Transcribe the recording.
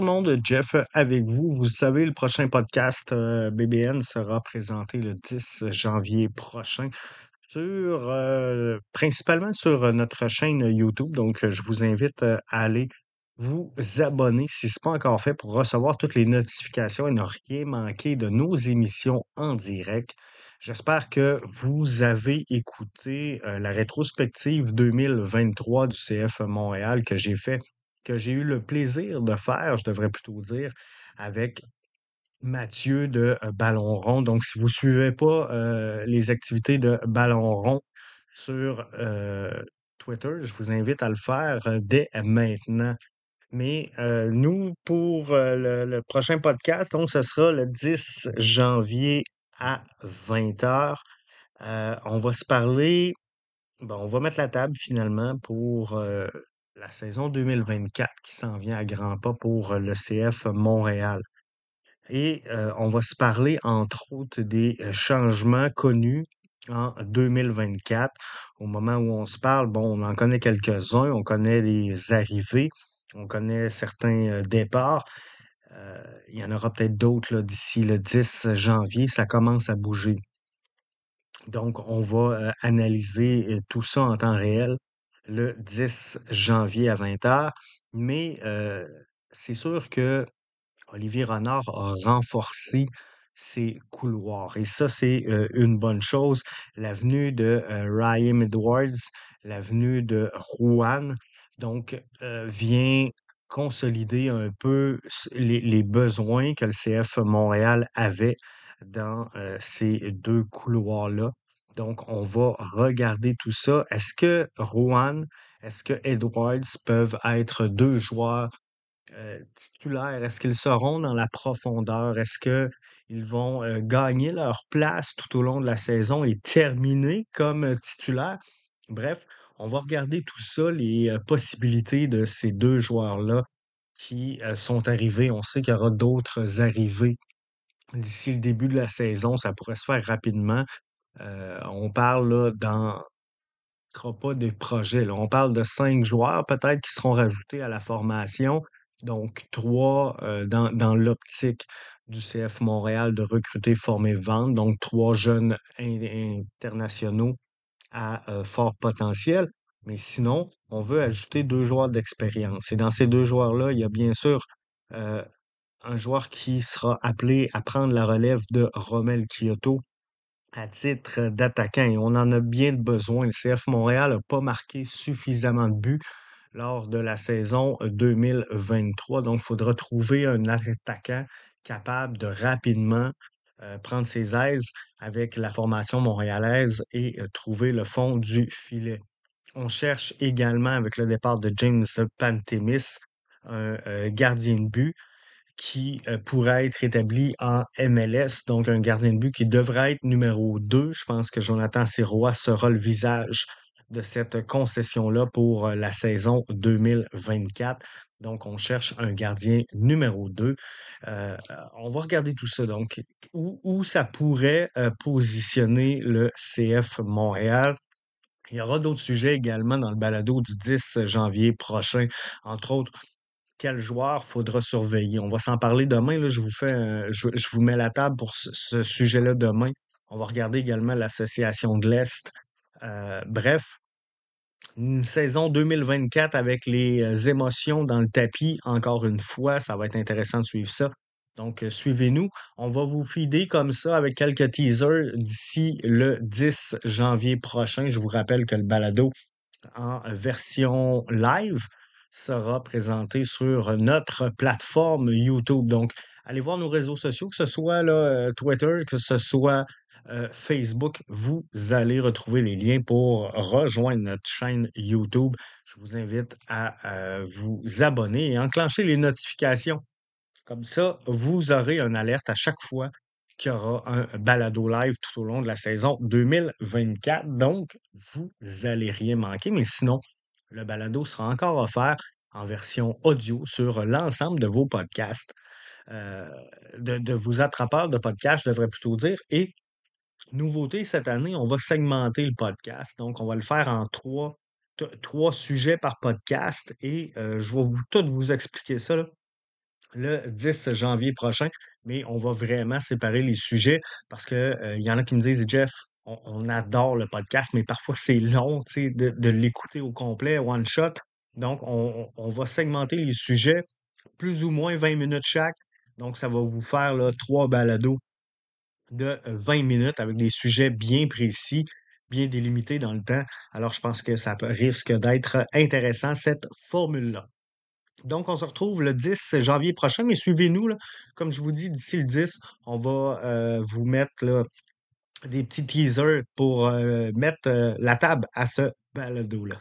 monde, Jeff avec vous. Vous savez, le prochain podcast euh, BBN sera présenté le 10 janvier prochain sur euh, principalement sur euh, notre chaîne YouTube. Donc, je vous invite à aller vous abonner si ce n'est pas encore fait pour recevoir toutes les notifications et ne rien manquer de nos émissions en direct. J'espère que vous avez écouté la rétrospective 2023 du CF Montréal que j'ai fait que j'ai eu le plaisir de faire, je devrais plutôt dire, avec Mathieu de euh, Ballon Rond. Donc, si vous ne suivez pas euh, les activités de Ballon Rond sur euh, Twitter, je vous invite à le faire dès maintenant. Mais nous, pour le, prochain podcast, donc ce sera le 10 janvier à 20h. on va se parler, bon, on va mettre la table finalement pour la saison 2024 qui s'en vient à grands pas pour euh, le CF Montréal. Et euh, on va se parler, entre autres, des euh, changements connus en 2024. Au moment où on se parle, bon, on en connaît quelques-uns, on connaît les arrivées, on connaît certains départs. il y en aura peut-être d'autres d'ici le 10 janvier. Ça commence à bouger. Donc, on va analyser tout ça en temps réel le 10 janvier à 20h. Mais c'est sûr que Olivier Renard a renforcé ses couloirs. Et ça, c'est une bonne chose. L'avenue de Ryan Edwards, l'avenue de Rouen, donc, vient consolider un peu les, les, besoins que le CF Montréal avait dans ces deux couloirs-là. Donc, on va regarder tout ça. Est-ce que Rouen, est-ce que Edwards peuvent être deux joueurs euh, titulaires? Est-ce qu'ils seront dans la profondeur? Est-ce qu'ils vont euh, gagner leur place tout au long de la saison et terminer comme euh, titulaires? Bref, on va regarder tout ça, les possibilités de ces deux joueurs-là qui sont arrivés. On sait qu'il y aura d'autres arrivées d'ici le début de la saison. Ça pourrait se faire rapidement. Euh, on parle là, dans sera pas des projets. Là. On parle de cinq joueurs peut-être qui seront rajoutés à la formation. Donc, trois euh, dans, dans l'optique du CF Montréal de recruter, former, vendre. Donc, trois jeunes internationaux à euh, fort potentiel. Mais sinon, on veut ajouter deux joueurs d'expérience. Et dans ces deux joueurs-là, il y a bien sûr un joueur qui sera appelé à prendre la relève de Romel Kyoto, à titre d'attaquant et on en a bien besoin. Le CF Montréal n'a pas marqué suffisamment de buts lors de la saison 2023. Donc, il faudra trouver un attaquant capable de rapidement euh, prendre ses aises avec la formation montréalaise et euh, trouver le fond du filet. On cherche également, avec le départ de James Pantemis, un euh, gardien de but qui euh, pourrait être établi en MLS, donc un gardien de but qui devrait être numéro 2. Je pense que Jonathan Sirois sera le visage de cette concession-là pour euh, la saison 2024. Donc, on cherche un gardien numéro 2. Euh, on va regarder tout ça. Donc, où, ça pourrait positionner le CF Montréal? Il y aura d'autres sujets également dans le balado du 10 janvier prochain, entre autres quel joueur faudra surveiller. On va s'en parler demain. Je, vous fais, je, vous mets la table pour ce, sujet-là demain. On va regarder également l'association de l'Est. Euh, bref, une saison 2024 avec les euh, émotions dans le tapis, encore une fois, ça va être intéressant de suivre ça. Donc, euh, suivez-nous. On va vous fider comme ça avec quelques teasers d'ici le 10 janvier prochain. Je vous rappelle que le balado en version live sera présenté sur notre plateforme YouTube. Donc, allez voir nos réseaux sociaux, que ce soit là, euh, Twitter, que ce soit euh, Facebook. Vous allez retrouver les liens pour rejoindre notre chaîne YouTube. Je vous invite à vous abonner et enclencher les notifications. Comme ça, vous aurez une alerte à chaque fois qu'il y aura un balado live tout au long de la saison 2024. Donc, vous n'allez rien manquer. Mais sinon, le balado sera encore offert en version audio sur l'ensemble de vos podcasts, euh, de, vos attrapeurs de podcasts, je devrais plutôt dire. Et nouveauté cette année, on va segmenter le podcast. Donc, on va le faire en trois, sujets par podcast et euh, je vais vous, tout vous expliquer ça le 10 janvier prochain, mais on va vraiment séparer les sujets parce que euh, y en a qui me disent, Jeff, on, adore le podcast, mais parfois c'est long, de, l'écouter au complet, one shot. Donc, on, va segmenter les sujets, plus ou moins 20 minutes chaque. Donc, ça va vous faire trois balados de 20 minutes avec des sujets bien précis, bien délimités dans le temps. Alors, je pense que ça risque d'être intéressant, cette formule-là. Donc, on se retrouve le 10 janvier prochain, mais suivez-nous. Comme je vous dis, d'ici le 10, on va euh, vous mettre des petits teasers pour euh, mettre euh, la table à ce balado-là.